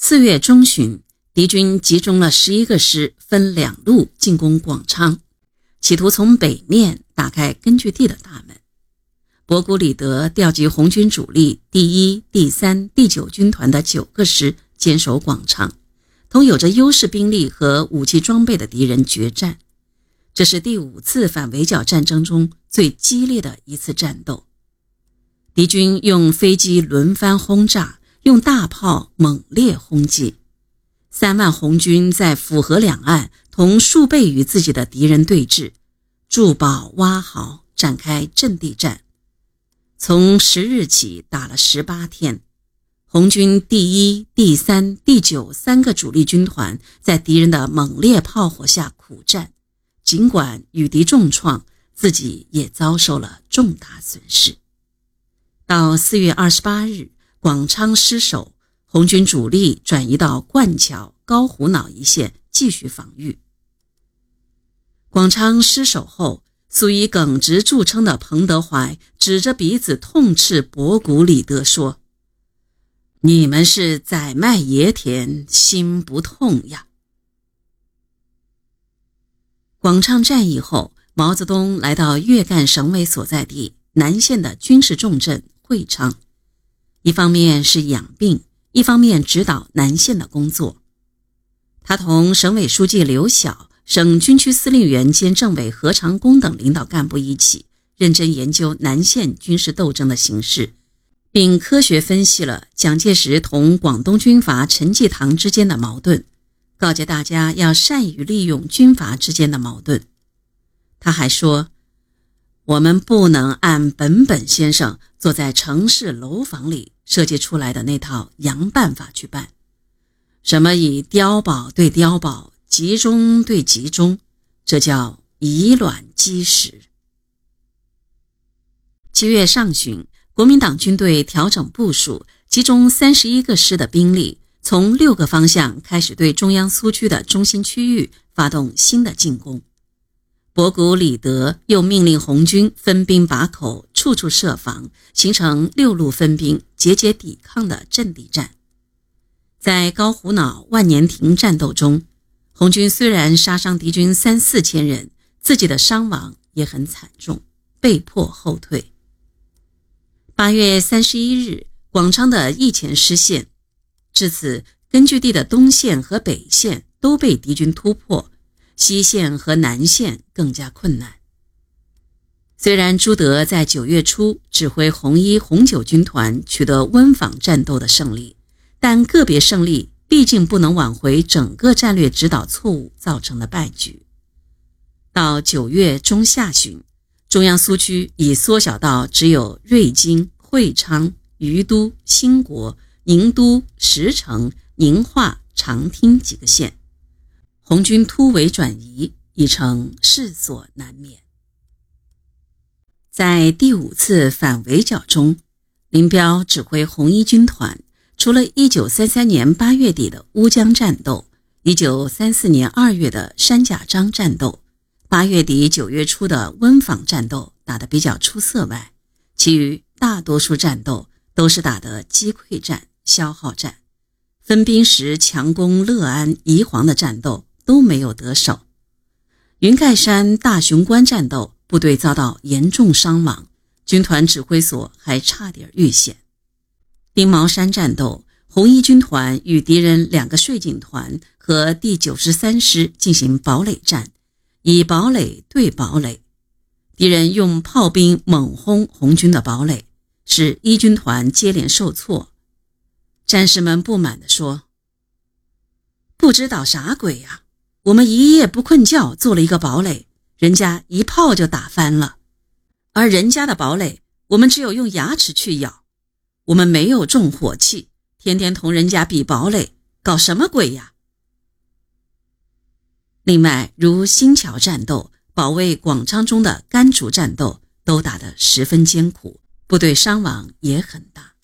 四月中旬，敌军集中了十一个师，分两路进攻广昌，企图从北面打开根据地的大门。博古里德调集红军主力第一、第三、第九军团的九个师坚守广昌，同有着优势兵力和武器装备的敌人决战。这是第五次反围剿战争中最激烈的一次战斗。敌军用飞机轮番轰炸，用大炮猛烈轰击。三万红军在府河两岸同数倍于自己的敌人对峙，筑堡挖壕，展开阵地战。从十日起打了十八天，红军第一、第三、第九三个主力军团在敌人的猛烈炮火下苦战，尽管与敌重创，自己也遭受了重大损失。到四月二十八日，广昌失守，红军主力转移到灌桥、高虎脑一线继续防御。广昌失守后。素以耿直著称的彭德怀指着鼻子痛斥博古李德说：“你们是宰卖野田，心不痛呀！”广昌战役后，毛泽东来到粤赣省委所在地南县的军事重镇会昌，一方面是养病，一方面指导南线的工作。他同省委书记刘晓。省军区司令员兼政委何长工等领导干部一起认真研究南线军事斗争的形势，并科学分析了蒋介石同广东军阀陈济棠之间的矛盾，告诫大家要善于利用军阀之间的矛盾。他还说：“我们不能按本本先生坐在城市楼房里设计出来的那套洋办法去办，什么以碉堡对碉堡。”集中对集中，这叫以卵击石。七月上旬，国民党军队调整部署，集中三十一个师的兵力，从六个方向开始对中央苏区的中心区域发动新的进攻。博古里德又命令红军分兵把口，处处设防，形成六路分兵、节节抵抗的阵地战。在高虎脑、万年亭战斗中。红军虽然杀伤敌军三四千人，自己的伤亡也很惨重，被迫后退。八月三十一日，广昌的义前失陷，至此根据地的东线和北线都被敌军突破，西线和南线更加困难。虽然朱德在九月初指挥红一、红九军团取得温坊战斗的胜利，但个别胜利。毕竟不能挽回整个战略指导错误造成的败局。到九月中下旬，中央苏区已缩小到只有瑞金、会昌、于都、兴国、宁都、石城、宁化、长汀几个县，红军突围转移已成势所难免。在第五次反围剿中，林彪指挥红一军团。除了1933年8月底的乌江战斗，1934年2月的山甲张战斗，8月底9月初的温坊战斗打得比较出色外，其余大多数战斗都是打的击溃战、消耗战。分兵时强攻乐安、宜黄的战斗都没有得手。云盖山大雄关战斗，部队遭到严重伤亡，军团指挥所还差点遇险。丁毛山战斗，红一军团与敌人两个税警团和第九十三师进行堡垒战，以堡垒对堡垒，敌人用炮兵猛轰红军的堡垒，使一军团接连受挫。战士们不满地说：“不知道啥鬼呀！我们一夜不困觉做了一个堡垒，人家一炮就打翻了，而人家的堡垒，我们只有用牙齿去咬。”我们没有重火器，天天同人家比堡垒，搞什么鬼呀？另外，如新桥战斗、保卫广昌中的甘竹战斗，都打得十分艰苦，部队伤亡也很大。